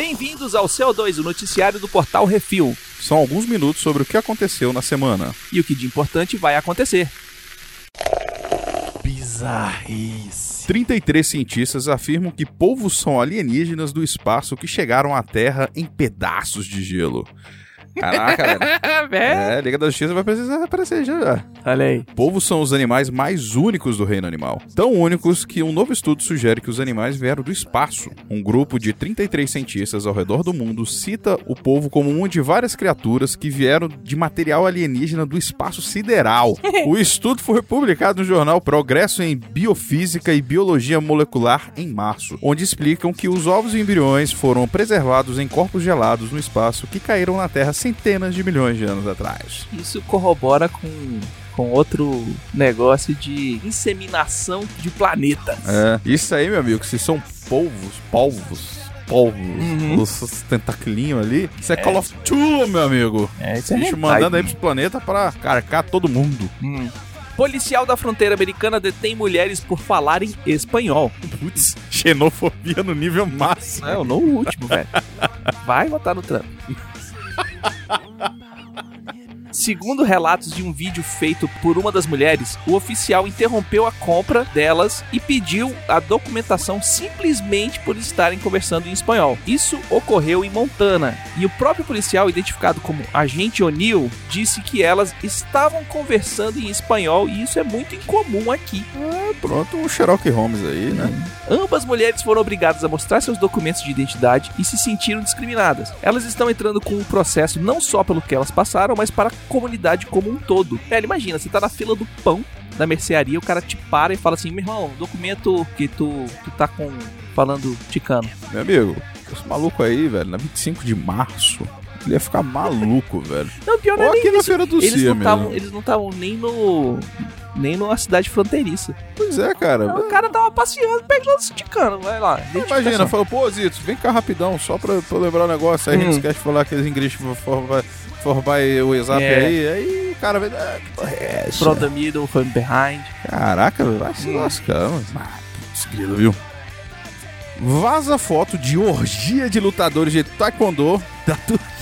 Bem-vindos ao CO2, o noticiário do portal Refil. São alguns minutos sobre o que aconteceu na semana. E o que de importante vai acontecer. Bizarrice. 33 cientistas afirmam que povos são alienígenas do espaço que chegaram à Terra em pedaços de gelo. Caraca, velho. É, Liga da Justiça vai precisar aparecer já. já. Olha aí. Povos são os animais mais únicos do reino animal. Tão únicos que um novo estudo sugere que os animais vieram do espaço. Um grupo de 33 cientistas ao redor do mundo cita o povo como uma de várias criaturas que vieram de material alienígena do espaço sideral. o estudo foi publicado no jornal Progresso em Biofísica e Biologia Molecular em março, onde explicam que os ovos e embriões foram preservados em corpos gelados no espaço que caíram na Terra centenas de milhões de anos atrás. Isso corrobora com, com outro negócio de inseminação de planetas. É, isso aí, meu amigo, se são polvos, polvos, polvos, Uhum. os tentaculinhos ali, isso é, Call of Duty, meu amigo. É, isso é Bicho mandando aí pros planetas pra carcar todo mundo. Hum. Policial da fronteira americana detém mulheres por falarem espanhol. Putz, xenofobia no nível máximo. Não, no último, velho. Vai botar no trampo. Remember. Segundo relatos de um vídeo feito por uma das mulheres, o oficial interrompeu a compra delas e pediu a documentação simplesmente por estarem conversando em espanhol. Isso ocorreu em Montana e o próprio policial, identificado como Agente O'Neill, disse que elas estavam conversando em espanhol e isso é muito incomum aqui. É, pronto, o Sherlock Holmes aí, né? Ambas mulheres foram obrigadas a mostrar seus documentos de identidade e se sentiram discriminadas. Elas estão entrando com um processo não só pelo que elas passaram, mas para comunidade como um todo. Velho, imagina, você tá na fila do pão da mercearia, o cara te para e fala assim: meu irmão, documento que tu, tu tá com. falando ticano. Meu amigo, esse maluco aí, velho, na 25 de março, ele ia ficar maluco, velho. Não, pior não é aqui nem na. Feira do Eles Cia não tavam- eles não estavam nem no. nem numa cidade fronteiriça. Pois é, cara. O cara tava passeando, pegando ticano, vai lá. Imagina, falou, pô, Zito, vem cá rapidão, só pra, pra eu lembrar o negócio. Aí a Hum. gente esquece de falar aqueles ingleses for, vai, for vai o exato É. aí. Aí o cara vai. Ah, que porra é essa? From the middle, from behind. Caraca, velho, vai se lascar, mano. Ah, putz, grilo, viu? Vaza foto de orgia de lutadores de taekwondo da Turquia.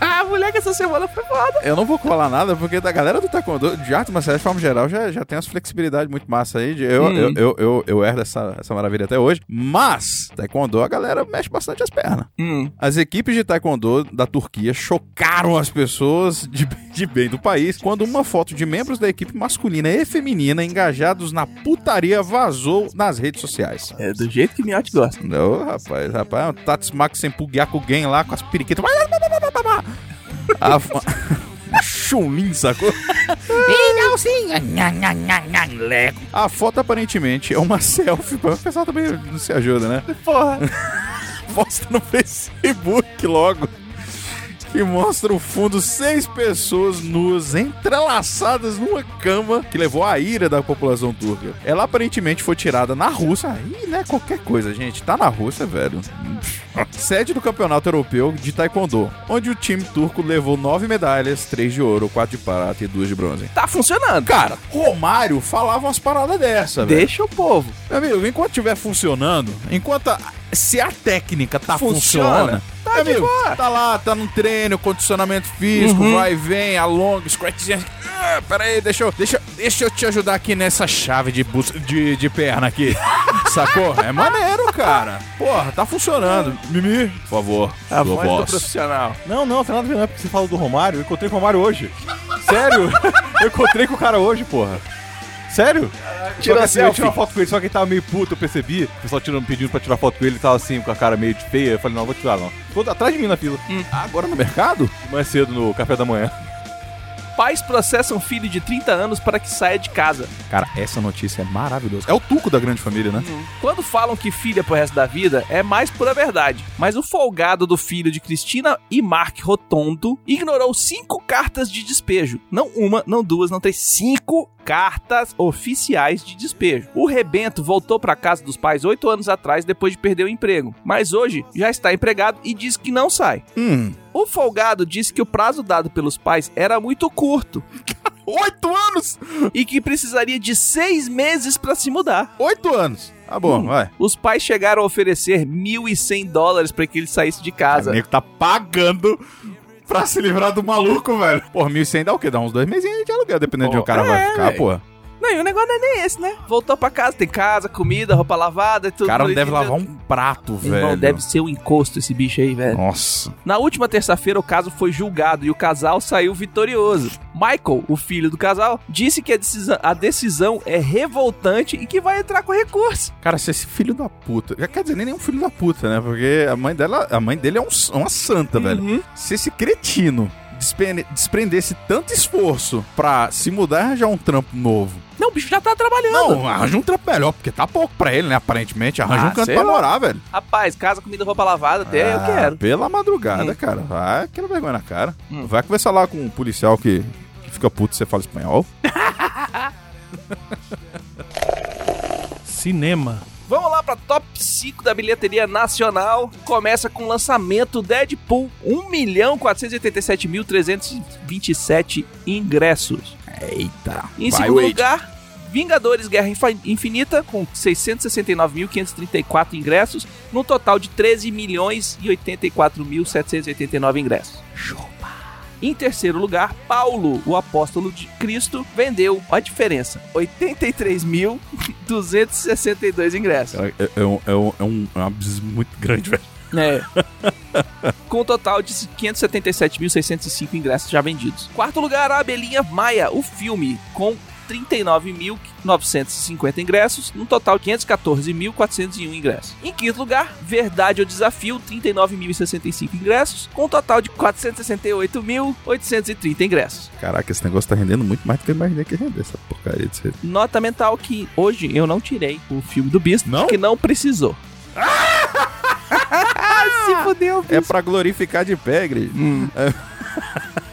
A mulher que essa semana foi foda. Eu não vou falar nada, porque da galera do taekwondo, de arte marcial de forma geral, já, já tem as flexibilidades muito massa aí. de- Eu, Hum. eu, eu, eu, eu herdo essa, essa maravilha até hoje. Mas, taekwondo, a galera mexe bastante as pernas. Hum. As equipes de taekwondo da Turquia chocaram as pessoas de, de bem do país quando uma foto de membros da equipe masculina e feminina engajados na putaria vazou nas redes sociais. É do jeito que Miotti gosta. Não, rapaz, rapaz, um Tatsmak sem Pugiaku Gen lá com as periquitas. A fo- Chun-Lin, sacou? A foto aparentemente é uma selfie. O pessoal também não se ajuda, né? Porra. posta no Facebook logo. Que mostra o fundo seis pessoas nuas entrelaçadas numa cama que levou à ira da população turca. Ela aparentemente foi tirada na Rússia. Aí, né? Qualquer coisa, gente. Tá na Rússia, velho. Sede do Campeonato Europeu de Taekwondo, onde o time turco levou nove medalhas, três de ouro, quatro de prata e duas de bronze. Tá funcionando. Cara, Romário falava umas paradas dessa, velho. Deixa o povo. Meu amigo, enquanto estiver funcionando, enquanto a, se a técnica tá Funciona, funcionando, tá de amigo, tá lá, tá no treino, condicionamento físico, Uhum. vai e vem, alonga, scratchzinho. Ah, pera aí, deixa eu, deixa, deixa eu te ajudar aqui nessa chave de, bus- de, de perna aqui. Sacou? É maneiro, cara. Porra, tá funcionando. Mimi, por favor, A voz do voz. profissional. Não, não, tem nada a ver, não é porque você fala do Romário. Eu encontrei com o Romário hoje. Sério? eu encontrei com o cara hoje, porra. Sério? Tirou assim, eu tirei uma foto com ele, só que ele tava meio puto, eu percebi. O pessoal tirando, pedindo pra tirar foto com ele, ele tava assim, com a cara meio de feia. Eu falei, não, vou tirar não. Ficou atrás de mim na fila. Ah, agora no mercado? Manhã cedo, no café da manhã. Pais processam filho de 30 anos para que saia de casa. Cara, essa notícia é maravilhosa. É o tuco da grande família, né? Quando falam que filha pro resto da vida, é mais pura verdade. Mas o folgado do filho de Cristina e Mark Rotondo ignorou cinco cartas de despejo. Não uma, não duas, não três, cinco cartas oficiais de despejo. O Rebento voltou para casa dos pais oito anos atrás depois de perder o emprego, mas hoje já está empregado e diz que não sai. Hum. O folgado disse que o prazo dado pelos pais era muito curto Oito anos! e que precisaria de seis meses para se mudar. Oito anos! Tá bom, vai. Os pais chegaram a oferecer 1.100 dólares pra que ele saísse de O casa. nego tá pagando pra se livrar do maluco, velho. Porra, 1.100 dá o quê? Dá uns dois mesinhos de aluguel, dependendo de onde o cara É, vai ficar, velho. O negócio não é nem esse, né? Voltou pra casa, tem casa, comida, roupa lavada e tudo. O cara não deve lavar um prato, Irmão, velho. deve ser um encosto esse bicho aí, velho. Nossa. Na última terça-feira, o caso foi julgado e o casal saiu vitorioso. Michael, o filho do casal, disse que a decisão, a decisão é revoltante e que vai entrar com recurso. Cara, se esse filho da puta. Quer dizer, nem é um filho da puta, né? Porque a mãe dela. A mãe dele é um- uma santa, velho. Uhum. Se esse cretino desprendesse tanto esforço pra se mudar e arranjar um trampo novo. Não, o bicho já tá trabalhando. Não, arranja um trampo melhor, porque tá pouco pra ele, né? Aparentemente. Arranja Ah, um canto pra lá. morar, velho. Rapaz, casa, comida, roupa lavada, até eu Ah, quero. Pela madrugada, Hum. cara. Vai, aquela vergonha na cara. Hum. Vai conversar lá com um policial que, que fica puto se você fala espanhol. Cinema. Vamos lá pra top 5 da bilheteria nacional. Começa com o lançamento Deadpool 1.487.327 ingressos. Eita. Em segundo Wade. lugar, Vingadores Guerra Infi- Infinita, com 669.534 ingressos, no total de 13 milhões e 84.789 ingressos. Chupa. Em terceiro lugar, Paulo, o apóstolo de Cristo, vendeu, a diferença, 83.262 ingressos. É, é um, é, um, é um é um abismo muito grande, velho. É. Com um total de 577.605 ingressos já vendidos. Quarto lugar, a Abelhinha Maia, o filme, com 39.950 ingressos, num total de 514.401 ingressos. Em quinto lugar, Verdade ou Desafio, 39.065 ingressos, com um total de 468.830 ingressos. Caraca, esse negócio tá rendendo muito mais do que eu imaginei que render essa porcaria de ser. Nota mental que hoje eu não tirei o filme do Beast, Não? que não precisou. Se fodeu, É pra glorificar de pé, igreja.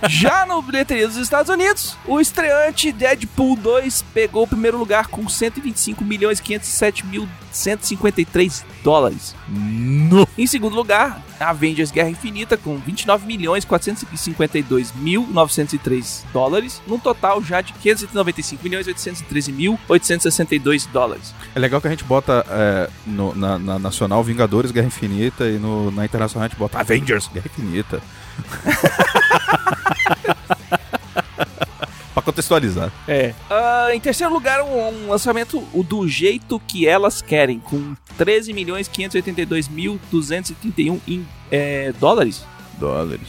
Já no bilheteria dos Estados Unidos, o estreante Deadpool 2 pegou o primeiro lugar com 125 milhões 507 mil 153 dólares. No. Em segundo lugar, Avengers Guerra Infinita com 29 milhões 452 mil 903 dólares, num total já de 595 milhões 813 mil 862 dólares. É legal que a gente bota é, no- na, na Nacional Vingadores Guerra Infinita e no- na Internacional a gente bota Avengers Guerra Infinita. pra contextualizar. É. Ah, em terceiro lugar, um, um lançamento o do jeito que elas querem, com 13 milhões 582 mil 231 em é, dólares. Dólares.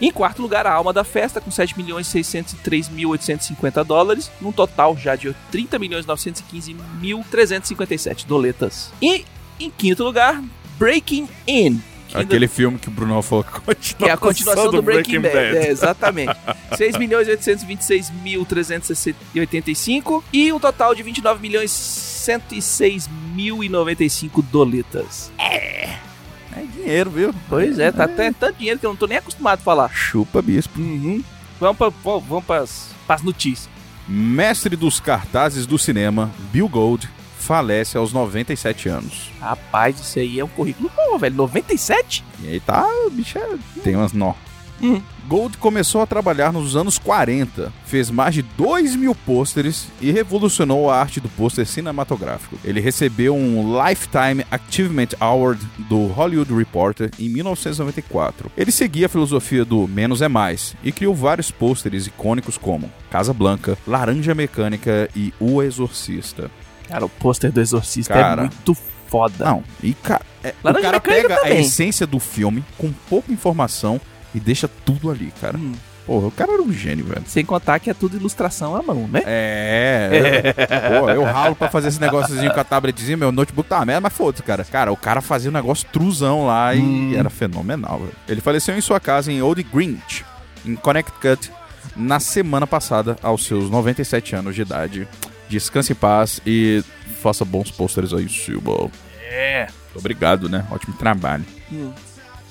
Em quarto lugar, a Alma da Festa, com 7 milhões 603 mil 850 dólares, num total já de 30 milhões 915 mil 357 doletas. E em quinto lugar, Breaking In. Aquele filme que o Bruno falou que é a continuação do Breaking, Bad. É, exatamente. 6 milhões 826 mil 385 e um total de 29 milhões 106 mil e 95 doletas. É dinheiro, viu? Pois é, tá até tanto dinheiro que eu não tô nem acostumado a falar. Chupa bispo. Uhum. Vamos para vamos pras, pras notícias. Mestre dos cartazes do cinema, Bill Gold, falece aos 97 anos. Rapaz, isso aí é um currículo bom, velho. 97? E aí tá, o bicho é- tem umas nó. Uhum. Gold começou a trabalhar nos anos 40, fez mais de 2 mil pôsteres e revolucionou a arte do pôster cinematográfico. Ele recebeu um Lifetime Achievement Award do Hollywood Reporter em 1994. Ele seguia a filosofia do menos é mais e criou vários pôsteres icônicos como Casa Blanca, Laranja Mecânica e O Exorcista. Cara, o pôster do Exorcista Cara. é muito foda. Não, e ca é, o cara pega a também. essência do filme com pouca informação e deixa tudo ali, cara. Hum. Porra, o cara era um gênio, velho. Sem contar que é tudo ilustração à mão, né? É, eu, pô, eu ralo pra fazer esse negóciozinho com a tabletzinha, meu notebook tá uma merda, mas foda-se, cara. Cara, o cara fazia um negócio truzão lá e Hum. era fenomenal, velho. Ele faleceu em sua casa em Old Grange, em Connecticut, na semana passada, aos seus 97 anos de idade. Descanse em paz e faça bons pôsteres aí, Silva. É. Obrigado, né? Ótimo trabalho.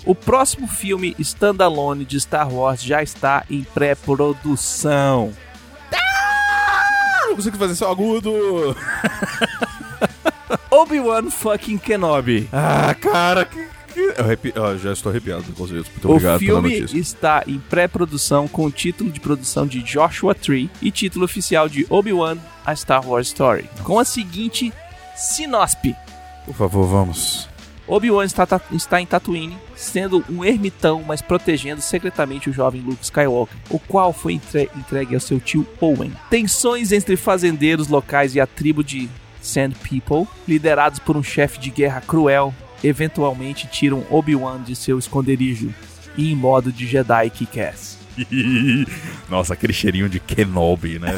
O próximo filme standalone de Star Wars já está em pré-produção. Não consigo fazer só agudo. Obi-Wan fucking Kenobi. Ah, cara, que. Eu arrepi... já estou arrepiado, inclusive. Muito o obrigado pela filme está em pré-produção com título de produção de Joshua Tree e título oficial de Obi-Wan A Star Wars Story. Com a seguinte Sinospe. Por favor, vamos. Obi-Wan está, está em Tatooine, sendo um ermitão, mas protegendo secretamente o jovem Luke Skywalker, o qual foi entre- entregue ao seu tio Owen. Tensões entre fazendeiros locais e a tribo de Sand People, liderados por um chefe de guerra cruel, eventualmente tiram Obi-Wan de seu esconderijo e em modo de Jedi Kick-Ass. Nossa, aquele cheirinho de Kenobi, né?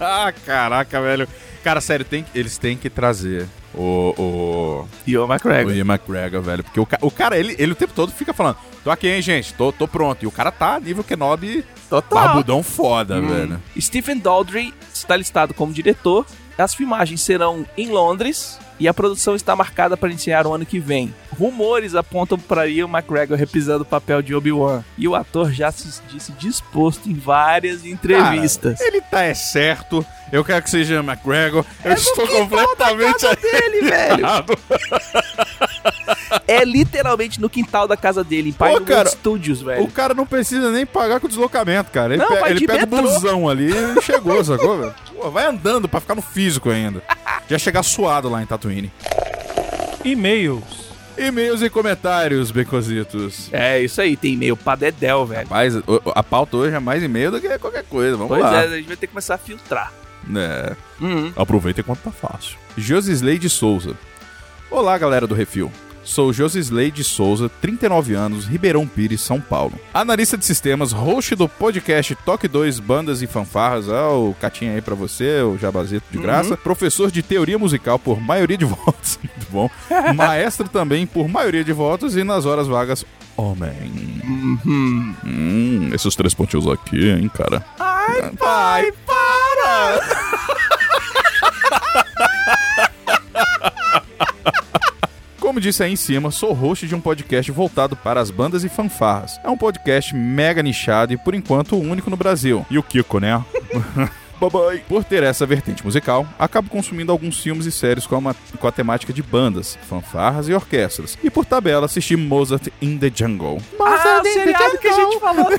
ah, caraca, velho. Cara, sério, tem, eles têm que trazer o, o, Ian o McGregor. Ian McGregor, velho. Porque o, o cara, ele, ele o tempo todo fica falando: tô aqui, hein, gente, tô, tô pronto. E o cara tá nível Kenobi barbudão foda, velho. Stephen Daldry está listado como diretor. As filmagens serão em Londres e a produção está marcada para iniciar o ano que vem. Rumores apontam para Ian McGregor reprisando o papel de Obi-Wan e o ator já se disse disposto em várias entrevistas. Cara, ele tá é certo. Eu quero que seja McGregor. Eu estou completamente dele, velho. É literalmente no quintal da casa dele, em Pinewood cara, Studios, O velho. cara não precisa nem pagar com o deslocamento, cara. Ele, Não, pe- ele de pega o metrô. busão ali e chegou, sacou, velho? Pô, vai andando pra ficar no físico ainda. Já chegar suado lá em Tatooine. E-mails. E-mails e comentários, becositos. É, isso aí, tem e-mail pra Dedel, velho. Mas o- a pauta hoje é mais e-mail do que qualquer coisa. Vamos Pois lá. é, a gente vai ter que começar a filtrar. É. Uhum. Aproveita enquanto tá fácil. Josisley de Souza. Olá, galera do Refil. Sou Josisley de Souza, 39 anos, Ribeirão Pires, São Paulo. Analista de sistemas, host do podcast Toque 2 Bandas e Fanfarras. Ah, o Catinha aí pra você, o Jabazito de graça. Professor de teoria musical por maioria de votos. Muito bom. Maestro também por maioria de votos e nas horas vagas, homem. Uhum. Hum, esses três pontinhos aqui, hein, cara. Ai, pai, para! Como disse aí em cima, sou host de um podcast voltado para as bandas e fanfarras. É um podcast mega nichado e, por enquanto, o único no Brasil. E o Kiko, né? Bye-bye. Por ter essa vertente musical, acabo consumindo alguns filmes e séries com a, ma- com a temática de bandas, fanfarras e orquestras. E por tabela, assisti Mozart in the Jungle. Ah, o seriado que a gente falou.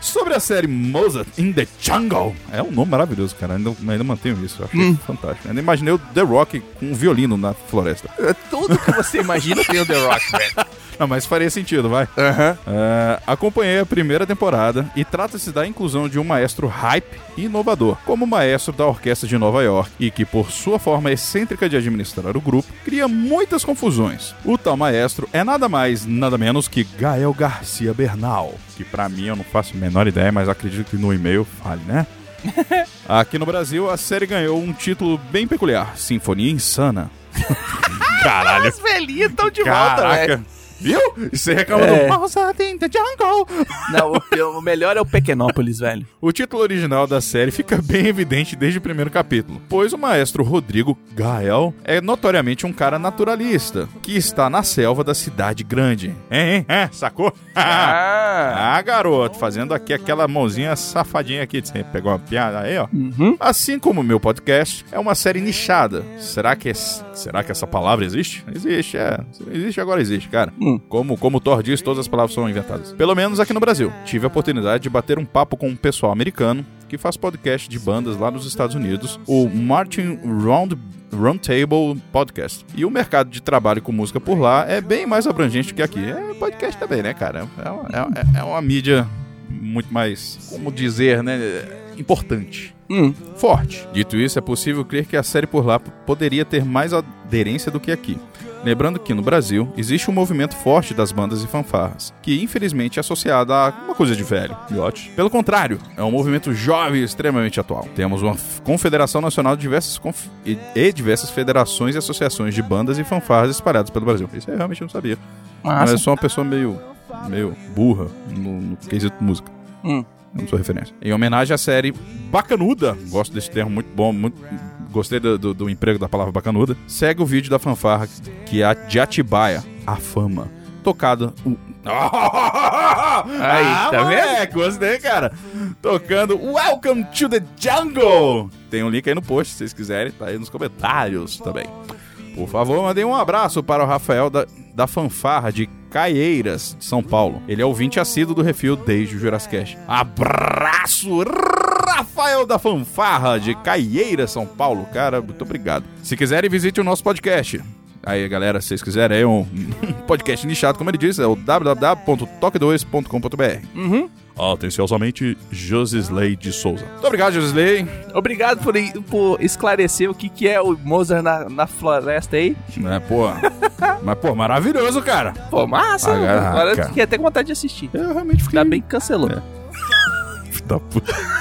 Sobre a série Mozart in the Jungle. É um nome maravilhoso, cara. Ainda, ainda mantenho isso. Eu achei fantástico. Ainda imaginei o The Rock com um violino na floresta. Tudo que você imagina tem o The Rock, velho. Não, mas faria sentido, vai. Aham. É, acompanhei a primeira temporada e trata-se da inclusão de um maestro hype e inovador, como maestro da Orquestra de Nova York, e que, por sua forma excêntrica de administrar o grupo, cria muitas confusões. O tal maestro é nada mais, nada menos que Gael Garcia Bernal, que pra mim eu não faço a menor ideia, mas acredito que no e-mail fale, né? Aqui no Brasil, a série ganhou um título bem peculiar: Sinfonia Insana. Caralho. Os velhinhos estão de volta, velho. Viu? E você reclama É. do Mozart in the Jungle. Não, o, o melhor é o Pequenópolis, velho. O título original da série fica bem evidente desde o primeiro capítulo, pois o maestro Rodrigo Gael é notoriamente um cara naturalista, que está na selva da cidade grande. Hein, hein? É, sacou? Ah. Ah, garoto, fazendo aqui aquela mãozinha safadinha aqui. Você pegou uma piada aí, ó. Uhum. Assim como o meu podcast, é uma série nichada. Será que, es- será que essa palavra existe? Existe, é. Existe, agora existe, cara. Hum. Como, como o Thor diz, todas as palavras são inventadas. Pelo menos aqui no Brasil. Tive a oportunidade de bater um papo com um pessoal americano que faz podcast de bandas lá nos Estados Unidos, o Martin Round Roundtable Podcast. E o mercado de trabalho com música por lá é bem mais abrangente que aqui. É podcast também, né, cara? É uma, é- é uma mídia muito mais, como dizer, né, importante Hum. forte. Dito isso, é possível crer que a série por lá poderia ter mais aderência do que aqui. Lembrando que no Brasil existe um movimento forte das bandas e fanfarras, que infelizmente é associado a uma coisa de velho, miote. Pelo contrário, é um movimento jovem e extremamente atual. Temos uma confederação nacional de diversas conf- e, e diversas federações e associações de bandas e fanfarras espalhadas pelo Brasil. Isso eu realmente não sabia. Mas eu sou uma pessoa meio, meio burra no, no quesito música. Hum. Eu não sou referência. Em homenagem à série Bacanuda, gosto desse termo muito bom, muito, gostei do, do- do emprego da palavra bacanuda. Segue o vídeo da fanfarra que é a de Atibaia, a fama. Tocada. o- Aí, tá vendo? moleque, Gostei, cara. Tocando Welcome to the Jungle. Tem um link aí no post, se vocês quiserem, tá aí nos comentários também. Por favor, mandem um abraço para o Rafael da, da Fanfarra de Caieiras, de São Paulo. Ele é ouvinte assíduo do Refil desde o Jurassic. Abraço, Rafael da Fanfarra, de Caieira, São Paulo. Cara, muito obrigado. Se quiserem, visite o nosso podcast. Aí, galera, se vocês quiserem, é um podcast nichado, como ele disse, é o www.toque2.com.br. Uhum. Atenciosamente, Josisley de Souza. Muito obrigado, Josisley. Obrigado por, por esclarecer o que, que é o Mozart na, na floresta aí. É, pô. Mas, pô, maravilhoso, cara. Pô, massa. Agora fiquei até com vontade de assistir. Eu realmente fiquei... Ainda bem que cancelou. É. Da puta.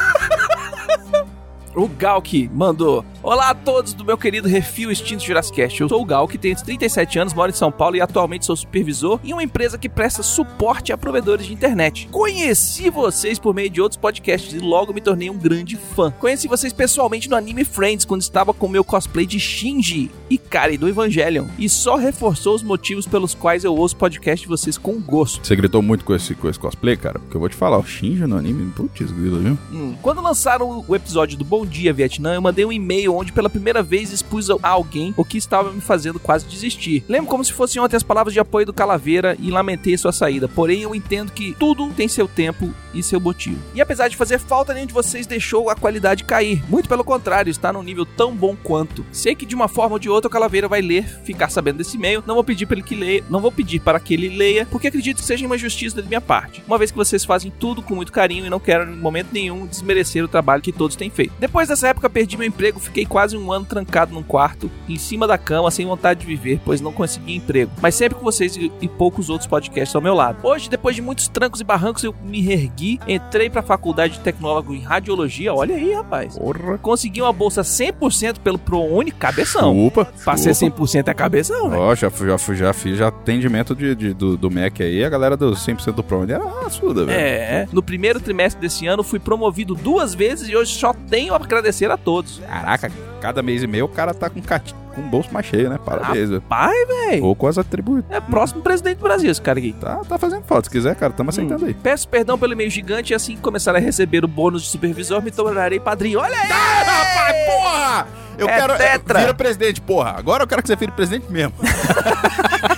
O Gal que mandou. Olá a todos do meu querido Refil Extinto Jurassicast. Eu sou o Gal, que tenho 37 anos, moro em São Paulo e atualmente sou supervisor em uma empresa que presta suporte a provedores de internet. Conheci vocês por meio de outros podcasts e logo me tornei um grande fã. Conheci vocês pessoalmente no Anime Friends, quando estava com meu cosplay de Shinji e Kari do Evangelion. E só reforçou os motivos pelos quais eu ouço podcast de vocês com gosto. Você gritou muito com esse, com esse cosplay, cara? Porque eu vou te falar, o Shinja no anime, putz, grila, viu? Hum. Quando lançaram o episódio do Bom Dia Vietnã, eu mandei um e-mail onde pela primeira vez expus a alguém o que estava me fazendo quase desistir. Lembro como se fossem ontem as palavras de apoio do Calaveira e lamentei sua saída. Porém, eu entendo que tudo tem seu tempo e seu motivo. E apesar de fazer falta, nenhum de vocês deixou a qualidade cair. Muito pelo contrário, está num nível tão bom quanto. Sei que de uma forma ou de outra o Calaveira vai ler, ficar sabendo desse e-mail. Não vou pedir para ele que leia, não vou pedir para que ele leia, porque acredito que seja uma injustiça da minha parte. Uma vez que vocês fazem tudo com muito carinho e não quero em momento nenhum desmerecer o trabalho que todos têm feito. Depois dessa época perdi meu emprego, fiquei quase um ano trancado num quarto, em cima da cama, sem vontade de viver, pois não consegui emprego. Mas sempre com vocês e, e poucos outros podcasts ao meu lado. Hoje, depois de muitos trancos e barrancos, eu me reergui, entrei pra faculdade de tecnólogo em radiologia. Olha aí, rapaz. Porra. Consegui uma bolsa 100% pelo ProUni, cabeção. Opa. Pra ser 100% é cabeção, velho. Ó, já, já, já fiz já atendimento de, de- do, do Mac aí, a galera do 100% do Pro era raçuda, velho. É, no primeiro trimestre desse ano fui promovido duas vezes e hoje só tenho a agradecer a todos. Caraca, cada mês e meio o cara tá com, cat... com o bolso mais cheio, né? Parabéns, velho. Pai, velho. Ou com as atributos. É próximo presidente do Brasil esse cara aqui. Tá, tá fazendo falta. Se quiser, cara, tamo aceitando aí. Peço perdão pelo e-mail gigante e assim que começar a receber o bônus de supervisor, me tornarei padrinho. Olha aí! Ah, rapaz, porra! Eu É quero. tetra. Vira presidente, porra. Agora eu quero que você vire presidente mesmo.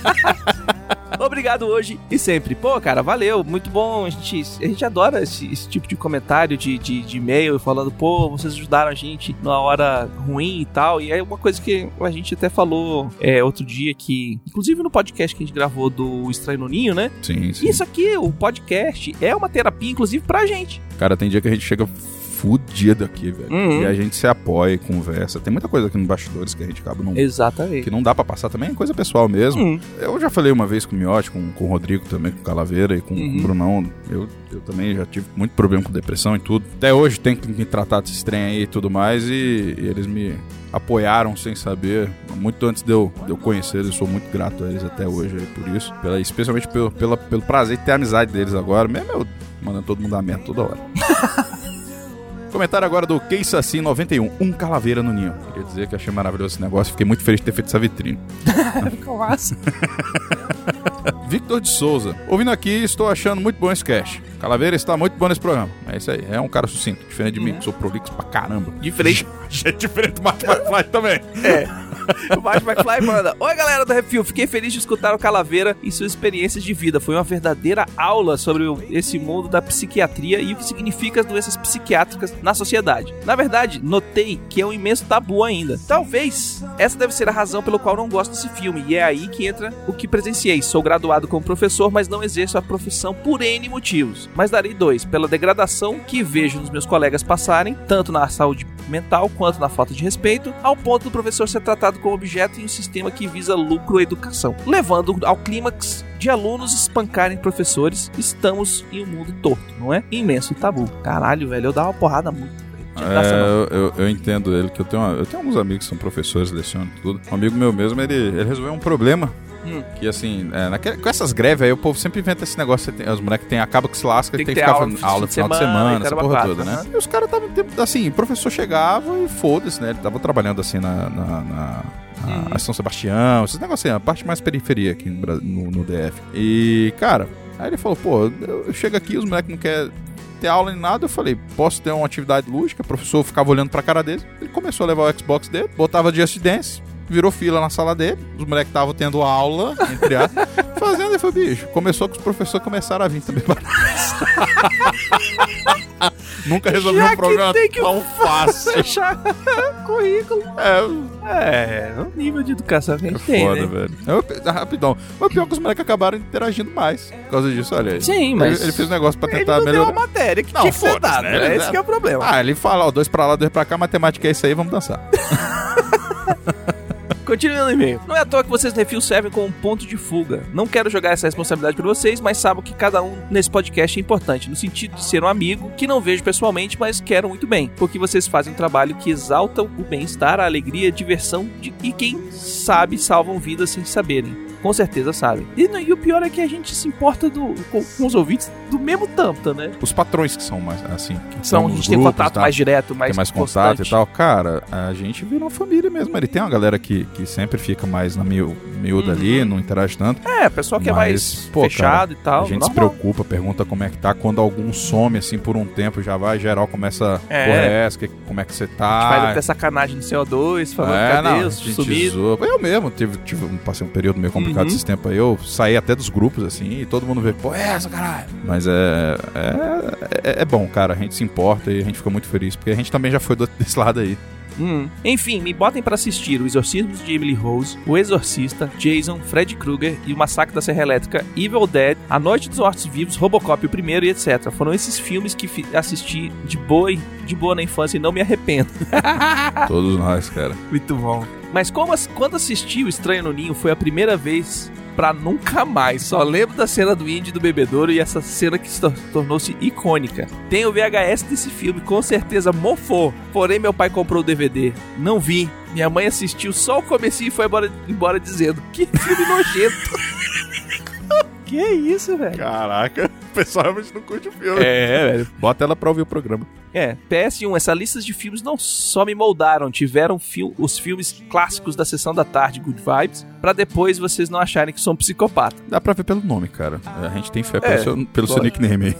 Obrigado hoje e sempre. Pô, cara, valeu. Muito bom. A gente, a gente adora esse, esse tipo de comentário de, de, de e-mail falando, pô, vocês ajudaram a gente numa hora ruim e tal. E é uma coisa que a gente até falou é, outro dia que, inclusive no podcast que a gente gravou do Estranho no Ninho, né? Sim, sim. Isso aqui, o podcast, é uma terapia, inclusive, pra gente. Cara, tem dia que a gente chega fudido aqui, velho. Uhum. E a gente se apoia e conversa. Tem muita coisa aqui nos bastidores que a gente acaba não. Exatamente. Que não dá pra passar também, é coisa pessoal mesmo. Hum, Eu já falei uma vez com o Miotti, com, com o Rodrigo também, com o Calaveira e com, com Uhum. o Brunão. Eu, eu também já tive muito problema com depressão e tudo. Até hoje tem que me tratar desse trem aí e tudo mais. E, e eles me apoiaram sem saber. Muito antes de eu, de eu conhecer eles, eu sou muito grato a eles até hoje aí por isso. Pela, especialmente pelo, pela, pelo prazer de ter a amizade deles agora. Mesmo eu mandando todo mundo a merda toda hora. Comentário agora do Case Assim 91, um calaveira no ninho. Queria dizer que achei maravilhoso esse negócio, fiquei muito feliz de ter feito essa vitrine. massa. Victor de Souza. Ouvindo aqui, estou achando muito bom esse cast. Calaveira está muito bom nesse programa. É isso aí. É um cara sucinto. Diferente de mim, que sou prolixo pra caramba. Diferente. É diferente do Martin McFly também. O Marty McFly manda: Oi galera do Refil, fiquei feliz de escutar o Calaveira e suas experiências de vida. Foi uma verdadeira aula sobre esse mundo da psiquiatria e o que significa as doenças psiquiátricas na sociedade. Na verdade, notei que é um imenso tabu ainda. Talvez essa deve ser a razão pelo qual não gosto desse filme, e é aí que entra o que presenciei. Sou graduado como professor, mas não exerço a profissão por N motivos. Mas darei dois: pela degradação que vejo nos meus colegas passarem, tanto na saúde mental quanto na falta de respeito, ao ponto do professor ser tratado como objeto em um sistema que visa lucro e educação, levando ao clímax de alunos espancarem professores. Estamos em um mundo torto, não é? Imenso tabu. Caralho, velho, eu dava uma porrada muito. É, eu, eu- eu entendo ele, que eu tenho, uma- eu tenho alguns amigos que são professores, lecionam tudo. Um amigo meu mesmo, ele, ele resolveu um problema. Hum. Que assim, é, naquele- com essas greves aí, o povo sempre inventa esse negócio. tem- os moleques tem, acaba que se lasca Tem e tem que que ficar aula aula no final de semana, essa porra toda, né? aham. E os caras estavam, assim, o professor chegava e foda-se, né? Ele tava trabalhando assim na. na, na- Uhum. São Sebastião, esses negócios assim, a parte mais periferia aqui no, no- no DF. E, cara, aí ele falou, pô, eu, eu chego aqui, os moleques não querem ter aula nem nada, eu falei, posso ter uma atividade lúdica, o professor ficava olhando pra cara dele, ele começou a levar o Xbox dele, botava Just Dance, virou fila na sala dele, os moleques estavam tendo aula, entre aspas, fazendo, e foi, bicho, começou que os professores começaram a vir também. Nunca resolvi Já um problema tem que tão fácil. Fechar currículo. É, É, o nível de educação que a é gente tem, foda, né? velho. É, rapidão. O pior é que os moleques acabaram interagindo mais por causa disso, olha aí. Sim, mas- Ele, ele fez um negócio pra Ele tentar não deu melhorar. uma matéria que Não, tinha que ser dada. né? É Ele- esse que é o problema. Ah, ele fala, ó, dois pra lá, dois pra cá, matemática é isso aí, vamos dançar. Continuando o e-mail. Não é à toa que vocês refil servem como um ponto de fuga. Não quero jogar essa responsabilidade pra vocês, mas sabo que cada um nesse podcast é importante, no sentido de ser um amigo que não vejo pessoalmente, mas quero muito bem. Porque vocês fazem um trabalho que exalta o bem-estar, a alegria, a diversão de... e quem sabe salvam vidas sem saberem. Com certeza sabem. E, no- e o pior é que a gente se importa do- com, com os ouvintes do mesmo tanto, né? Os patrões que são mais, assim, que São, a gente tem grupos, contato tá? mais direto, mais tem mais constante. contato e tal. Cara, a gente vira uma família mesmo. Ele tem uma galera que, que sempre fica mais na miú- miúda Uhum. ali, não interage tanto. É, pessoal que é mais pô, fechado e tal. a gente se normal. preocupa, pergunta como é que tá. Quando algum some, assim, por um tempo, já vai, geral começa É. porra é essa, que, como é que você A gente tá? faz até sacanagem no CO2, falando, É, cadê não, os gente sumidos? zoa. Eu mesmo tive, tive passei um período meio complicado Uhum. esses tempos aí. Eu saí até dos grupos, assim, e todo mundo vê, pô, é essa, caralho. Mas é, é, é, é bom, cara. A gente se importa e a gente fica muito feliz, porque a gente também já foi do- desse lado aí. Hum. Enfim, me botem pra assistir O Exorcismo de Emily Rose, O Exorcista, Jason, Fred Krueger e O Massacre da Serra Elétrica, Evil Dead, A Noite dos Mortos Vivos, Robocop o primeiro e etc. Foram esses filmes que fi- assisti de boa, de boa na infância e não me arrependo. Todos nós, cara. Muito bom. Mas como quando assisti O Estranho no Ninho foi a primeira vez pra nunca mais. Só lembro da cena do e do bebedouro e essa cena que se tor- tornou-se icônica. Tem o VHS desse filme, com certeza mofou. Porém, meu pai comprou o DVD. Não vi. Minha mãe assistiu só o comecinho e foi embora, embora dizendo: Que filme nojento. que isso, velho? Caraca, o pessoal realmente não curte o filme. É, velho. Bota ela pra ouvir o programa. É, PS1, essas listas de filmes não só me moldaram, tiveram fil- os filmes clássicos da sessão da tarde, Good Vibes, pra depois vocês não acharem que sou um psicopata. Dá pra ver pelo nome, cara. A gente tem fé pelo, É, seu, pelo seu nickname aí.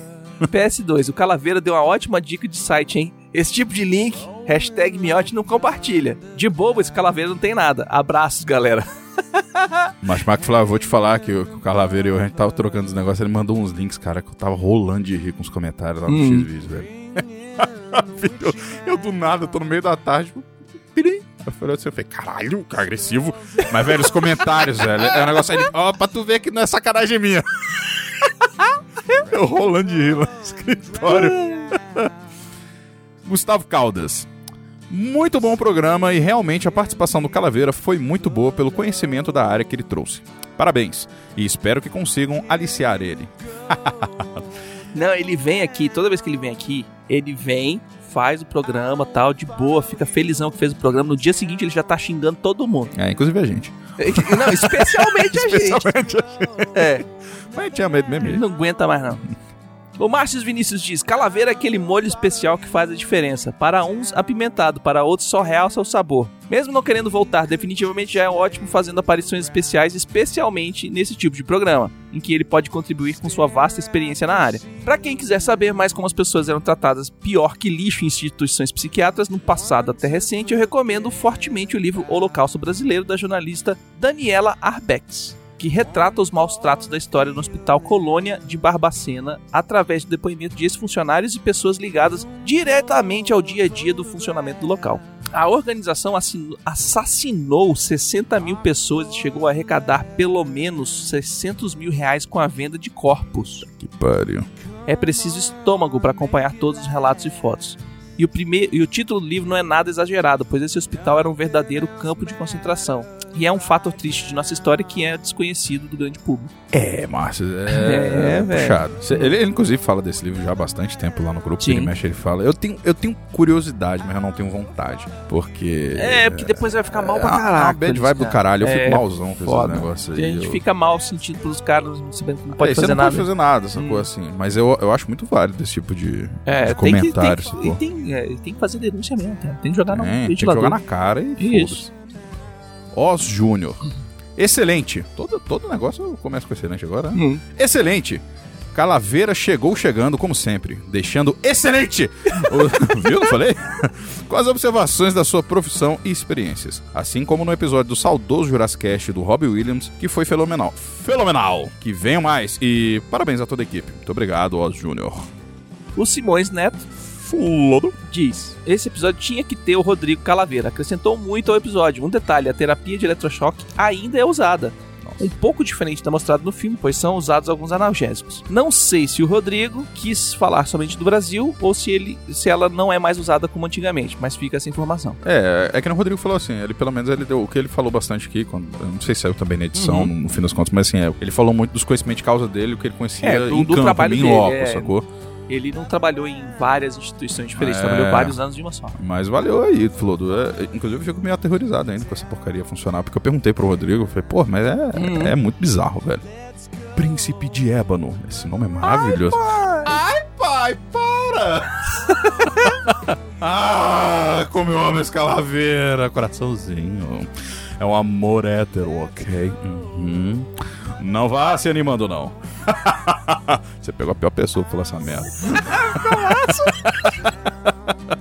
PS2, o Calaveira deu uma ótima dica de site, hein? Esse tipo de link, hashtag miote não compartilha. De bobo, esse Calaveira não tem nada. Abraços, galera. Mas Marco falou, vou te falar que o, que o Calaveira e eu, a gente tava trocando os negócios, ele mandou uns links, cara, que eu tava rolando de rir com os comentários lá no Hum. X-Videos, velho. eu, eu do nada, tô no meio da tarde, tipo, pirim. Eu falei assim, eu falei, caralho, que agressivo. Mas, velho, os comentários, velho, é um negócio aí, ó, pra tu ver que não é sacanagem minha. eu rolando de rir lá no escritório. Gustavo Caldas. Muito bom programa e realmente a participação do Calaveira foi muito boa pelo conhecimento da área que ele trouxe. Parabéns e espero que consigam aliciar ele. Não, ele vem aqui, toda vez que ele vem aqui, ele vem, faz o programa tal, de boa, fica felizão que fez o programa. No dia seguinte ele já tá xingando todo mundo. É, inclusive a gente. Não, especialmente a gente. Especialmente a gente. É. Mas a gente ama ele mesmo. Ele não aguenta mais, não. O Márcio Vinícius diz: Calaveira é aquele molho especial que faz a diferença. Para uns, apimentado, para outros, só realça o sabor. Mesmo não querendo voltar, definitivamente já é ótimo fazendo aparições especiais, especialmente nesse tipo de programa, em que ele pode contribuir com sua vasta experiência na área. Para quem quiser saber mais como as pessoas eram tratadas pior que lixo em instituições psiquiátricas no passado até recente, eu recomendo fortemente o livro Holocausto Brasileiro da jornalista Daniela Arbex que retrata os maus tratos da história no Hospital Colônia de Barbacena através do depoimento de ex-funcionários e pessoas ligadas diretamente ao dia a dia do funcionamento do local. A organização assinou- assassinou 60 mil pessoas e chegou a arrecadar pelo menos 600 mil reais com a venda de corpos. Que pariu. É preciso estômago para acompanhar todos os relatos e fotos. E o, primeiro, e o título do livro não é nada exagerado, pois esse hospital era um verdadeiro campo de concentração. E é um fato triste de nossa história que é desconhecido do grande público. É, Márcio, é, É, puxado. Ele, ele, inclusive, fala desse livro já há bastante tempo lá no grupo. Sim. Ele mexe, ele fala. Eu tenho, eu tenho curiosidade, mas eu não tenho vontade. Porque. É, porque depois vai ficar mal pra caralho. uma bad vibe do caralho. Eu fico É, malzão com esse negócio aí. A gente eu... fica mal sentido pelos caras, sabendo que não pode É, você fazer não nada. pode fazer nada, sacou Hum. assim. Mas eu, eu acho muito válido esse tipo de, É, de tem que, tem, comentário, que, e tem, é, tem que fazer denúncia mesmo, cara. Tem que jogar no É, tem que ventilador. jogar na cara e Isso. Os Júnior. Excelente. Todo, todo negócio eu começo com excelente agora. né? Hum. Excelente. Calaveira chegou chegando, como sempre, deixando excelente! o, viu? Não falei? Com as observações da sua profissão e experiências. Assim como no episódio do saudoso Jurassic Cast do Robbie Williams, que foi fenomenal. Fenomenal! Que venham mais e parabéns a toda a equipe. Muito obrigado, Oz Júnior. O Simões Neto Fulano. diz: Esse episódio tinha que ter o Rodrigo Calaveira. Acrescentou muito ao episódio. Um detalhe: a terapia de eletrochoque ainda é usada. Um pouco diferente da mostrada no filme, pois são usados alguns analgésicos. Não sei se o Rodrigo quis falar somente do Brasil ou se ele, se ela não é mais usada como antigamente, mas fica essa informação. É, é que o Rodrigo falou assim, ele pelo menos ele deu o que ele falou bastante aqui, quando, eu não sei se saiu também na edição, Uhum. no, no fim das contas, mas assim, é, ele falou muito dos conhecimentos de causa dele, o que ele conhecia É, do- em do campo, trabalho em dele, loco, é. sacou? Ele não trabalhou em várias instituições diferentes, É. trabalhou vários anos de uma só. Mas valeu aí, Flodo. É, inclusive eu fico meio aterrorizado ainda com essa porcaria funcionar, porque eu perguntei pro Rodrigo, eu falei, pô, mas é, Uhum. é muito bizarro, velho. Príncipe de Ébano. Esse nome é maravilhoso. Ai, pai, para! ah, como eu amo esse calaveira, coraçãozinho. É um amor hétero, ok? Uhum. Não vá se animando, não. Você pegou a pior pessoa pra falar essa merda.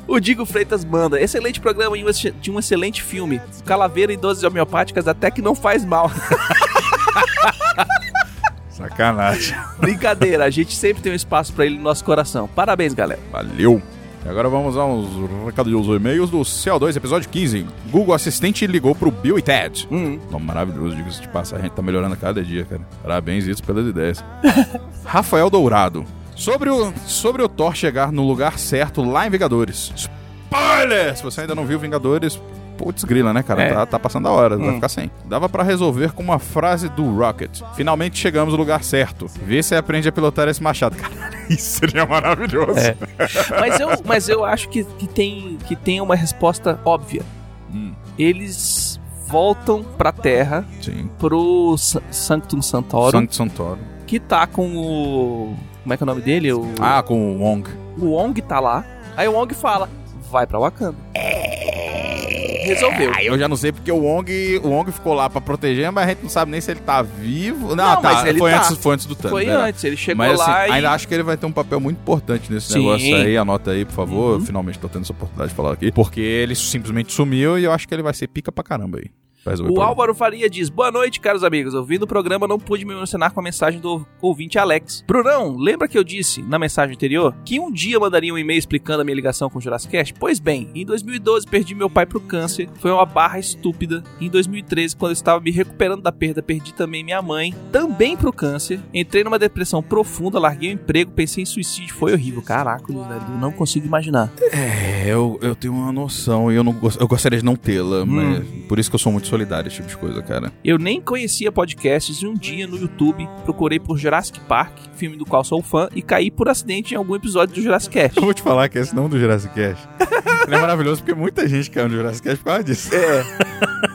O Digo Freitas manda. Excelente programa de um excelente filme. Calaveira e doses homeopáticas até que não faz mal. Sacanagem. Brincadeira, a gente sempre tem um espaço pra ele no nosso coração. Parabéns, galera. Valeu! E agora vamos aos recados e e-mails do CO2, episódio 15. Google Assistente ligou pro Bill e Ted. Hum. Nome maravilhoso, diga-se de passar. A gente tá melhorando a cada dia, cara. Parabéns, isso pelas ideias. Rafael Dourado. Sobre o, sobre o Thor chegar no lugar certo lá em Vingadores. Spoiler! Se você ainda não viu Vingadores, putz grila, né, cara? É. Tá, tá passando a hora, vai Hum. ficar sem. Dava pra resolver com uma frase do Rocket. Finalmente chegamos no lugar certo. Vê se aprende a pilotar esse machado. Caralho, isso seria maravilhoso. É. Mas eu, mas eu acho que, que, tem, que tem uma resposta óbvia. Hum, Eles voltam pra Terra, sim. pro Sa- Sanctum Santorum, Santo Santoro. que tá com o. Como é que é o nome dele? O, Ah, com o Wong. o Wong tá lá. Aí o Wong fala: vai pra Wakanda. Resolveu. Aí eu já não sei porque o Wong, o Wong ficou lá pra proteger, mas a gente não sabe nem se ele tá vivo. Não, Não, tá, mas ele foi, tá. Antes, foi antes do Thanos. Foi né? antes, ele chegou Mas assim, lá e. ainda acho que ele vai ter um papel muito importante nesse Sim. negócio aí. Anota aí, por favor. Uhum. Finalmente tô tendo essa oportunidade de falar aqui. Porque ele simplesmente sumiu e eu acho que ele vai ser pica pra caramba aí. O. Álvaro Faria diz: Boa noite, caros amigos. Ouvindo o programa, não pude me emocionar com a mensagem do ouvinte Alex. Brunão, lembra que eu disse na mensagem anterior que um dia mandaria um e-mail explicando a minha ligação com o Jurassic Cast? Pois bem, em 2012 perdi meu pai pro câncer. Foi uma barra estúpida. Em 2013, quando eu estava me recuperando da perda, perdi também minha mãe, também pro câncer. Entrei numa depressão profunda, larguei o emprego, pensei em suicídio. Foi horrível. Caraca, velho, eu não consigo imaginar. É, eu, eu tenho uma noção e eu, não, eu gostaria de não tê-la, Hum. mas por isso que eu sou muito solidário a esse tipo de coisa, cara. Eu nem conhecia podcasts e um dia no YouTube procurei por Jurassic Park, filme do qual sou fã, e caí por acidente em algum episódio do Jurassic Cast. Eu vou te falar que esse nome do Jurassic Cast ele é maravilhoso porque muita gente caiu no Jurassic Cast por causa disso. É.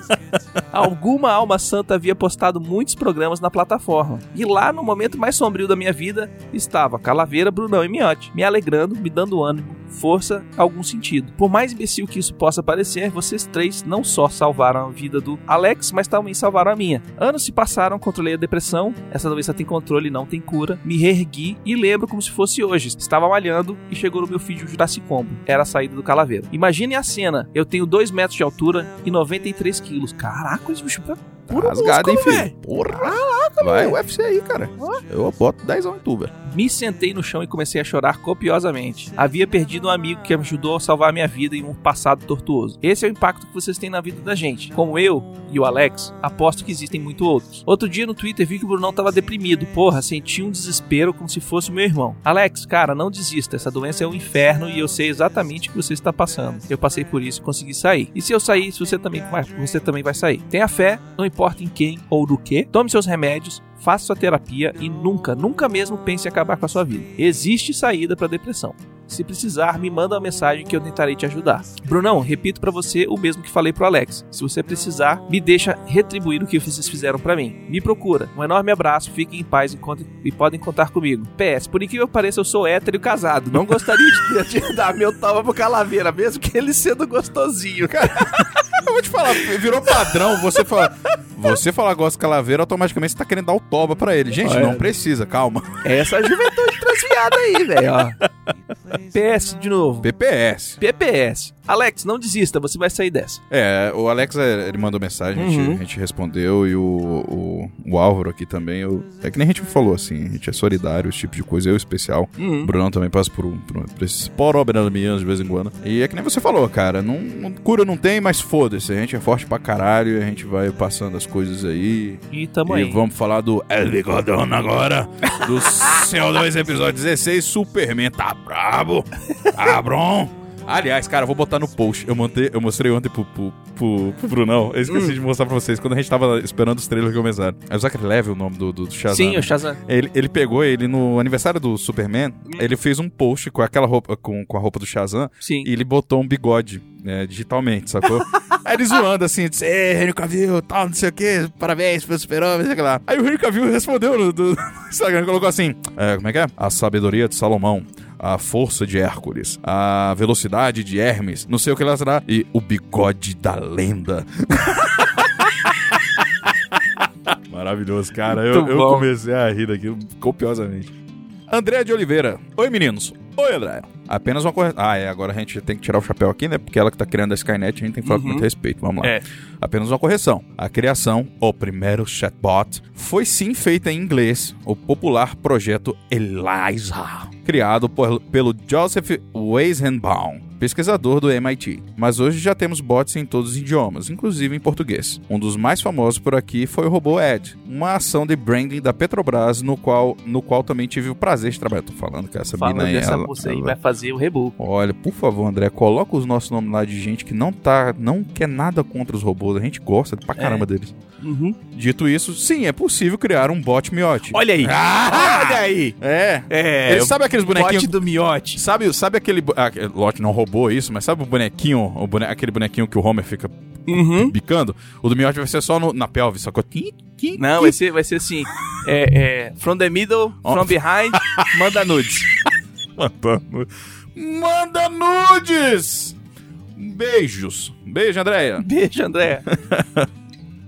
Alguma alma santa havia postado muitos programas na plataforma. E lá, no momento mais sombrio da minha vida, estava Calaveira, Brunão e Miotti, me alegrando, me dando ânimo, força, algum sentido. Por mais imbecil que isso possa parecer, vocês três não só salvaram a vida do Alex, mas também salvaram a minha. Anos se passaram, controlei a depressão, essa doença tem controle e não tem cura, me reergui e lembro como se fosse hoje. Estava malhando e chegou no meu feed o Jurassic Combo. Era a saída do Calaveira. Imagine a cena, eu tenho 2 metros de altura e 93 quilos. Caraca, esse bicho é puro Rasgado, hein, filho? Porra! Vai UFC aí, cara. Eu boto 10 em tu, velho. Me sentei no chão e comecei a chorar copiosamente. Havia perdido um amigo que me ajudou a salvar a minha vida em um passado tortuoso. Esse é o impacto que vocês têm na vida da gente. Como eu e o Alex, aposto que existem muito outros. Outro dia no Twitter vi que o Brunão tava deprimido. Porra, senti um desespero como se fosse o meu irmão. Alex, cara, não desista. Essa doença é um inferno e eu sei exatamente o que você está passando. Eu passei por isso e consegui sair. E se eu sair, você também vai, você também vai sair. Tenha fé, não importa em quem ou no que. Tome seus remédios, faça sua terapia e nunca, nunca mesmo pense em acabar com a sua vida. Existe saída para depressão. Se precisar, me manda uma mensagem que eu tentarei te ajudar. Brunão, repito pra você o mesmo que falei pro Alex. Se você precisar, me deixa retribuir o que vocês fizeram pra mim. Me procura. Um enorme abraço, fiquem em paz e e podem contar comigo. PS, por incrível que pareça, eu sou hétero e casado. Não gostaria de, de dar meu toma pro Calaveira, mesmo que ele sendo gostosinho, cara. Eu vou te falar, virou padrão você falar. Você falar gosta de calaveira, automaticamente você tá querendo dar o toba pra ele. Gente, Olha. não precisa, calma. Essa juventude transviada aí, velho, ó. PS de novo. PPS. PPS. Alex, não desista, você vai sair dessa. É, o Alex, é, ele mandou mensagem, a, gente, Uhum. a gente respondeu, e o, o, o Álvaro aqui também, eu, é que nem a gente falou, assim, a gente é solidário, esse tipo de coisa, eu especial. Uhum. O Brunão também passa por, um- por, por esses porobramianos de vez em quando. E é que nem você falou, cara, não, não- cura não tem, mas foda-se, a gente é forte pra caralho, a gente vai passando as coisas aí. E tamo E aí. vamos falar do El Bigodão agora, do CO2 episódio 16, Superman tá brabo, tá bom. Aliás, cara, eu vou botar no post. Eu, montei, eu mostrei ontem pro, pro, pro, pro Brunão. Eu esqueci de mostrar pra vocês. Quando a gente tava esperando os trailers começarem. É o Zachary Level o nome do, do, do Shazam. Sim, né? o Shazam. Ele, ele pegou ele no aniversário do Superman. Ele fez um post com aquela roupa, com, com a roupa do Shazam. Sim. E ele botou um bigode, né, digitalmente, sacou? Aí ele zoando assim, disse, Ei, Henry Cavill, tal, não sei o que, parabéns pelo super-homem, sei lá. Aí o Henry Cavill respondeu no, do- no Instagram, colocou assim, é, como é que é? A sabedoria de Salomão. A força de Hércules, a velocidade de Hermes, não sei o que lá será, e o bigode da lenda. Maravilhoso, cara. Eu, eu comecei a rir daquilo copiosamente. André de Oliveira. Oi, meninos. Oi, André. Apenas uma correção. Ah, é. Agora a gente tem que tirar o chapéu aqui, né? Porque ela que tá criando a Skynet, a gente tem que falar com Uhum. muito respeito. Vamos lá. É. Apenas uma correção. A criação, o primeiro chatbot, foi sim feita em inglês, o popular projeto Eliza, criado por- pelo Joseph Weizenbaum, pesquisador do MIT. Mas hoje já temos bots em todos os idiomas, inclusive em português. Um dos mais famosos por aqui foi o robô Ed, uma ação de branding da Petrobras, no qual, no qual também tive o prazer de trabalhar. Tô falando que essa Falando mina aí, dessa ela- moça aí, ela- vai fazer o reboot. Olha, por favor, André, coloca os nossos nomes lá de gente que não tá, não quer nada contra os robôs. A gente gosta pra caramba deles. Uhum. Dito isso, sim, é possível criar um bot miote. Olha aí. Ah! Olha aí. É. É, Ele sabe aqueles bonequinhos. Bote do miote. Sabe, sabe aquele. Ah, Lote não isso, mas sabe o bonequinho, o bone- aquele bonequinho que o Homer fica Uhum. bicando? O do miote vai ser só no- na pelve? Tim, tim, Não, vai ser, vai ser assim. É, é, from the middle, from behind, manda nudes. Mandando- Manda nudes! Beijos. Beijo, Andréia. Beijo, André.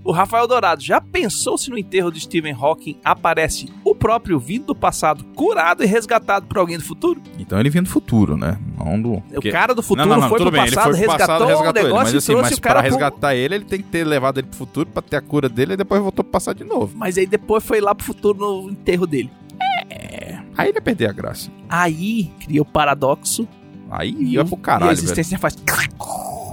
O Rafael Dourado, já pensou se no enterro de Stephen Hawking aparece o próprio vindo do passado, curado e resgatado por alguém do futuro? Então ele vinha do futuro, né? Não do. O cara do futuro não, não, não, foi pro bem, passado, ele foi pro resgatou passado, resgatou o ele, negócio mas e assim, trouxe mas o cara pra resgatar ele, ele tem que ter levado ele pro futuro pra ter a cura dele e depois voltou pro passado de novo. Mas aí depois foi lá pro futuro no enterro dele. Aí ele ia perder a graça. Aí cria o paradoxo Aí e, ia o- pro e a caralho, velho. existência faz...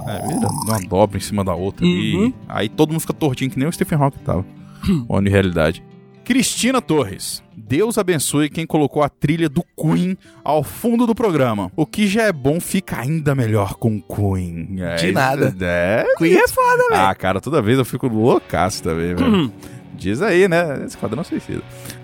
É, vira uma dobra em cima da outra. Uhum. Aí todo mundo fica tortinho, que nem o Stephen Hawking tava. Onde realidade. Cristina Torres. Deus abençoe quem colocou a trilha do Queen ao fundo do programa. O que já é bom fica ainda melhor com Queen. É, De nada. É. Queen é foda, velho. Ah, cara, toda vez eu fico loucaço também, velho. Hum. Diz aí, né? Esquadrão Suicida.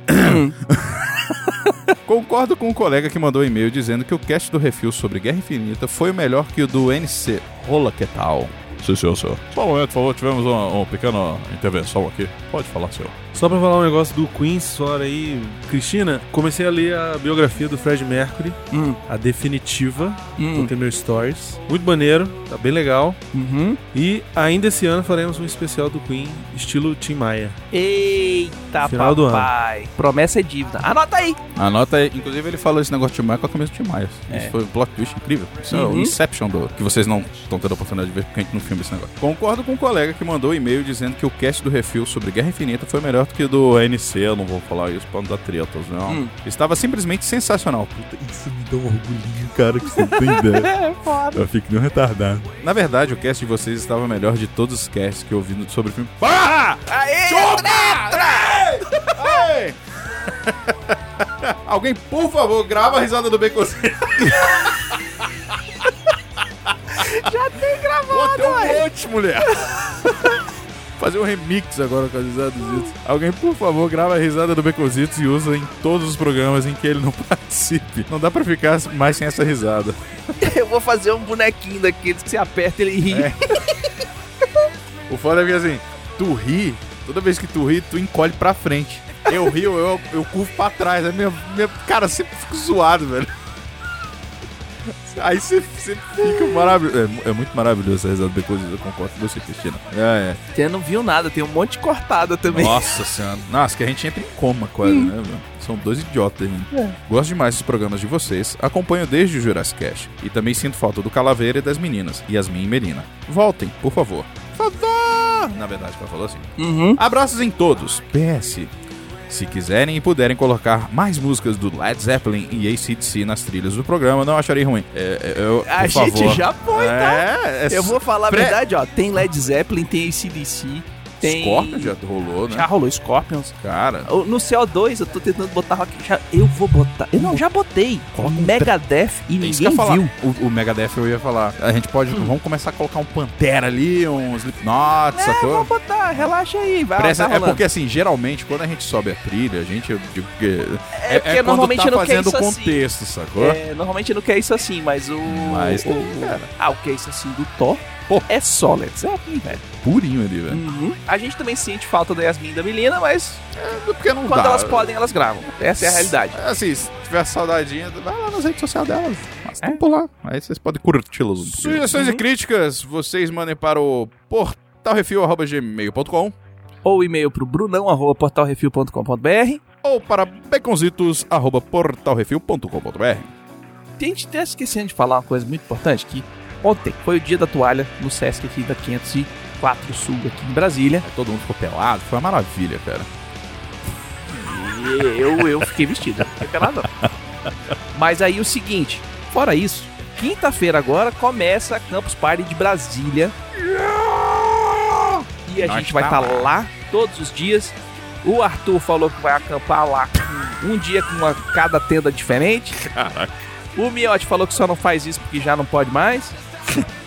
Concordo com o colega que mandou um e-mail dizendo que o cast do Refil sobre Guerra Infinita foi o melhor que o do NC. Rola que tal? Sim, senhor, senhor. Só um momento, por favor, tivemos uma, uma pequena intervenção aqui. Pode falar, senhor. Só pra falar um negócio do Queen, fora aí, Cristina, comecei a ler a biografia do Fred Mercury, Hum, a definitiva, hum, do meu Stories. Muito maneiro, tá bem legal. uhum. E ainda esse ano faremos um especial do Queen, estilo Tim Maia. Eita, Final do papai. Promessa é dívida. Anota aí. Anota aí. Inclusive, ele falou esse negócio de Tim Maia com a camisa de Tim Maia. Isso foi um plot twist incrível. Isso é o Uhum. Inception do, que vocês não estão tendo a oportunidade de ver porque a gente não filma esse negócio. Concordo com o colega que mandou um e-mail dizendo que o cast do Refil sobre Guerra Infinita foi melhor do que do NC. Eu não vou falar isso pra não dar tretas, não. Hum. Estava simplesmente sensacional. Puta, isso me dá um orgulhinho, cara, que você não tem ideia. É foda. Eu fico nem um retardado. Na verdade, o cast de vocês estava melhor de todos os casts que eu ouvi sobre o filme. Porra! Aê, Ei! Alguém, por favor, grava a risada do Baconzinho. Já tem gravado, Pô, tem um monte, mulher. Fazer um remix agora com as risadas do Zitos. Alguém, por favor, grava a risada do Beconzitos e usa em todos os programas em que ele não participe. Não dá pra ficar mais sem essa risada. Eu vou fazer um bonequinho daqueles que você aperta e ele ri. É. O foda é que assim, tu ri, toda vez que tu ri, tu encolhe pra frente. Eu rio, eu, eu curvo pra trás. É minha, minha, cara, eu sempre fico zoado, velho. Aí você, você fica maravilhoso. É, é muito maravilhoso essa risada depois, eu concordo com você, Cristina. É, Você não viu nada, tem um monte de cortada é. também. Nossa senhora. Nossa, que a gente entra em coma quase, né, velho? São dois idiotas, hein? Gosto demais dos programas de vocês, acompanho desde o Jurassic Cast. E também sinto falta do Calaveira e das meninas, Yasmin e Melina. Voltem, por favor. Por favor! Na verdade, ela falou assim. Uhum. Abraços em todos. PS. Se quiserem e puderem colocar mais músicas do Led Zeppelin e ACDC nas trilhas do programa, não acharei ruim. É, é, eu, A por gente favor. já põe, tá? É, é Eu vou falar a pré- verdade, ó. Tem Led Zeppelin, tem ACDC, tem. Scorpion já rolou, né? Já rolou Scorpions. Cara, O- No CO2 eu tô tentando botar rock. Já, eu vou botar. Eu não, já botei. Coloca um Megadeth e É isso ninguém viu. O, o Megadeth eu ia falar. A gente pode. Vamos começar a colocar um Pantera ali, um Slipknot, É, sacou? vou botar, relaxa aí, vai Presta- tá é porque assim, geralmente, quando a gente sobe a trilha, a gente. Eu digo que. É, porque quando normalmente tá não quer fazendo isso o assim. contexto, sacou? É, normalmente não quer isso assim, mas o. Mas o, tem, cara. Ah, o que é isso assim do Thor Pô. é só Led Zeppelin, velho. Purinho ali, velho. Uhum. A gente também sente falta da Yasmin e da Melina, mas Porque não quando dá. elas podem, elas gravam. Essa é a realidade. Assim, se tiver saudadinha, vai lá nas redes sociais delas. Mas estão por lá. Aí vocês podem curti-las um pouquinho. Sugestões e críticas, vocês mandem para o portalrefil.gmail.com Ou e-mail pro brunão.portalrefil.com.br. ou para baconzitos.portalrefil.com.br A gente tá esquecendo de falar uma coisa muito importante, que ontem foi o dia da toalha no Sesc aqui da 504 Sul, aqui em Brasília. Todo mundo ficou pelado, foi uma maravilha, cara. E eu, eu fiquei vestido, não fiquei pelado não. Mas aí o seguinte, fora isso, quinta-feira agora começa a Campus Party de Brasília. E a Nós gente vai tá estar lá. lá todos os dias. O Arthur falou que vai acampar lá um dia com uma, cada tenda diferente. Caraca. O Miotti falou que só não faz isso porque já não pode mais.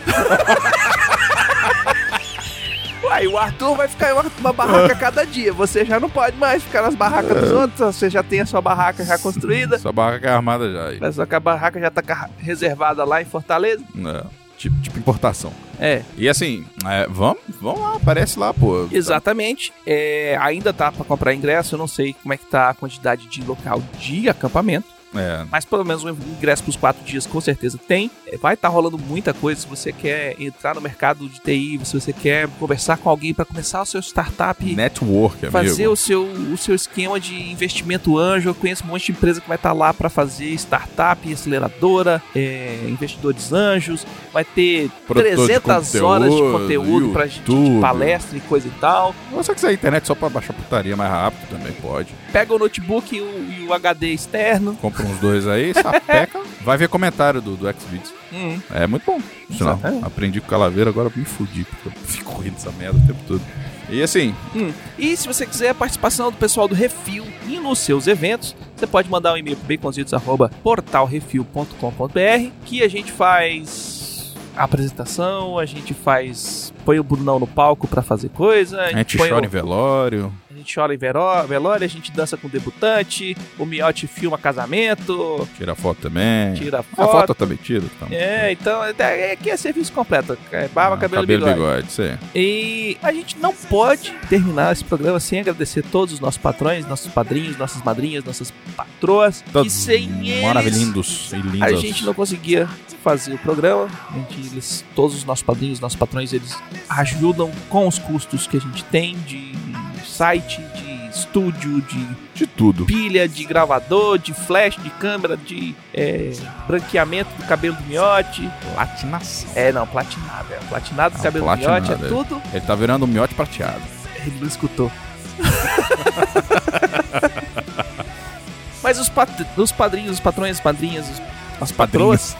Uai, o Arthur vai ficar em uma, uma barraca cada dia. Você já não pode mais ficar nas barracas dos outros. Você já tem a sua barraca já construída. Sua barraca é armada já aí. Mas só que a barraca já tá reservada lá em Fortaleza. É, tipo, tipo importação. É, E assim, é, vamos, vamos lá, aparece lá, pô. exatamente. É, ainda tá pra comprar ingresso. Eu não sei como é que tá a quantidade de local de acampamento. É, Mas pelo menos um ingresso pros quatro dias com certeza tem. É, Vai estar rolando muita coisa. Se você quer entrar no mercado de TI, se você quer conversar com alguém para começar o seu startup, network, amigo. fazer o seu, o seu esquema de investimento anjo. Eu conheço um monte de empresa que vai estar lá para fazer startup, aceleradora, é, investidores anjos. Vai ter Produtor de 300 horas de conteúdo, para de, de palestra e coisa e tal. Se você quiser internet só pra baixar putaria mais rápido, também pode. Pega o notebook e o, e o HD externo. Compra uns dois aí, sapeca. Vai ver comentário do, do Xvideos. Hum. É muito bom. Sinal, aprendi com calaveira, agora eu me fudi, porque eu fico rindo dessa merda o tempo todo. E assim, Hum. E se você quiser a participação do pessoal do Refil e nos seus eventos, você pode mandar um e-mail para baconzitos.portalrefil.com.br que a gente faz a apresentação, a gente faz põe o Brunão no palco para fazer coisa, a gente põe chora o- em velório. A gente chora em veró- velório, a gente dança com o debutante, o Miotti filma casamento, Tira foto também. tira A foto. foto eu também tiro. Então. É, então é, é, aqui é serviço completo, é barba, Ah, cabelo, cabelo bigode. bigode. E a gente não pode terminar esse programa sem agradecer todos os nossos patrões, nossos padrinhos, nossas madrinhas, nossas patroas. e Todos sem eles, maravilhindos e lindos. a gente não conseguia fazer o programa. A gente, eles, todos os nossos padrinhos, nossos patrões, eles ajudam com os custos que a gente tem de site, de estúdio, de De tudo. pilha, de gravador, de flash, de câmera, de é, branqueamento do cabelo do miote. Platinação. É, não, platinado. É, platinado do Ah, cabelo do miote, é platinado, é. tudo Ele tá virando um miote prateado. Ele não escutou. Mas os, pat os padrinhos, os patrões, as padrinhas, os- as patroas,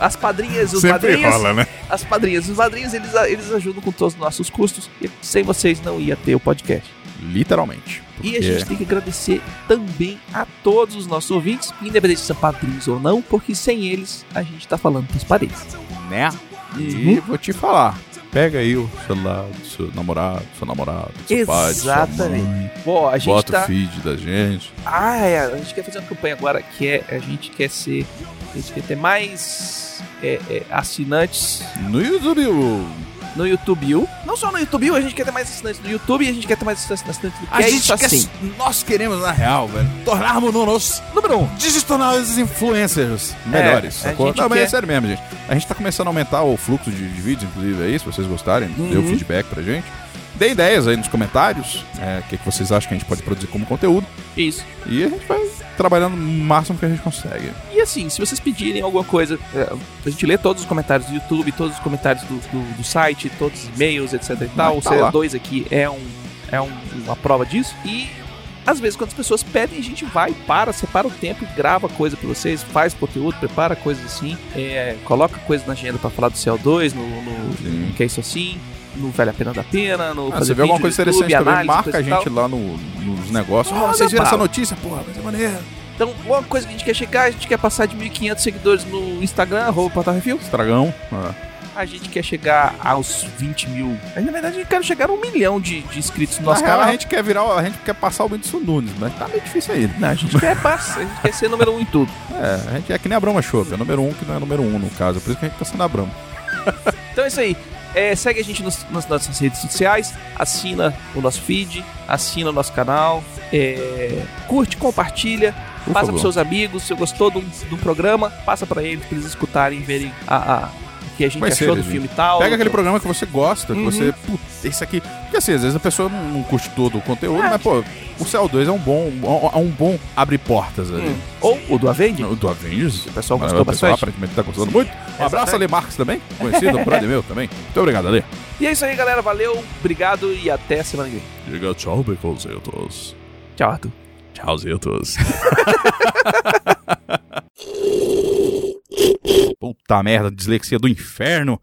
as padrinhas e os padrinhos, né? as padrinhas e os padrinhos, eles, eles ajudam com todos os nossos custos e sem vocês não ia ter o podcast. Literalmente. E a Porque- gente tem que agradecer também a todos os nossos ouvintes, independente se são padrinhos ou não, porque sem eles a gente tá falando pras paredes. né? E vou te falar. Pega aí o celular do seu namorado, do seu namorado, do seu pai, Exatamente. mãe. Bom, a gente Bota tá... o feed da gente. Ah, é, a gente quer fazer uma campanha agora que é a gente quer ser. A gente quer ter mais é, é, assinantes No YouTube. no YouTube. Não só no YouTube, a gente quer ter mais assinantes no YouTube e a gente quer ter mais assinantes no A é gente isso quer, assim. nós queremos, na real, velho, tornarmos-nos Número 1. Um. digitais influencers melhores. a sacou? Não, mas é sério mesmo, gente. A gente tá começando a aumentar o fluxo de, de vídeos, inclusive, aí, se vocês gostarem, dê o Uhum. feedback pra gente. Dê ideias aí nos comentários, é, o que, que vocês acham que a gente pode produzir como conteúdo. Isso. E a gente vai trabalhando o máximo que a gente consegue. E assim, se vocês pedirem alguma coisa, é, a gente lê todos os comentários do YouTube, todos os comentários do, do, do site, todos os e-mails, etc e tal. tá o lá. CO2 aqui é, um, é um- uma prova disso. E às vezes, quando as pessoas pedem, a gente vai, para, separa o tempo e grava coisa pra vocês, faz conteúdo, prepara coisas assim, é, coloca coisa na agenda pra falar do CO2, no, no, no Que é Isso Assim, no Vale a Pena da Pena, no Ah, Fazer você vê alguma coisa no YouTube, interessante também, marca a gente lá no- nos negócios. Ah, vocês viram essa notícia? Porra, vai ser maneiro. Então, uma coisa que a gente quer chegar, a gente quer passar de 1.500 seguidores no Instagram, arroba. Estragão. Ah. A gente quer chegar aos 20 mil. Mas, Na verdade, a gente quer chegar a um milhão de, de inscritos no Na nosso real, canal. a gente quer virar, a gente quer passar o Whindersson Nunes, mas tá meio difícil aí. Não, a gente quer passar, a gente quer ser número um em tudo. É, a gente é que nem a Brahma Show, é número um que não é número um no caso. Por isso que a gente tá sendo a Brahma. Então é isso aí. É, segue a gente nos- nas nossas redes sociais, assina o nosso feed, assina o nosso canal, é, curte, compartilha, Por passa pros seus amigos. Se gostou do, do programa, passa pra eles, pra eles escutarem e verem a, a- que a gente Conhecer achou do eles, filme e tal. Pega aquele programa que você gosta, que Uhum. você. Putz, esse aqui. Porque assim, às vezes a pessoa não, curte todo o conteúdo, mas, pô, o CO2 é um bom. É um bom abre portas ali. Hum. Ou o do Avengers. O do Avengers. O pessoal o gostou pessoal bastante. aparentemente tá gostando muito. Um abraço, Exatamente. Ale Marques também, conhecido, brother meu também. Muito obrigado, Ale. E é isso aí, galera. Valeu, obrigado e até semana que vem. Diga tchau, Beconzitos. Tchau, Arthur. Tchauzitos. Puta merda, dislexia do inferno.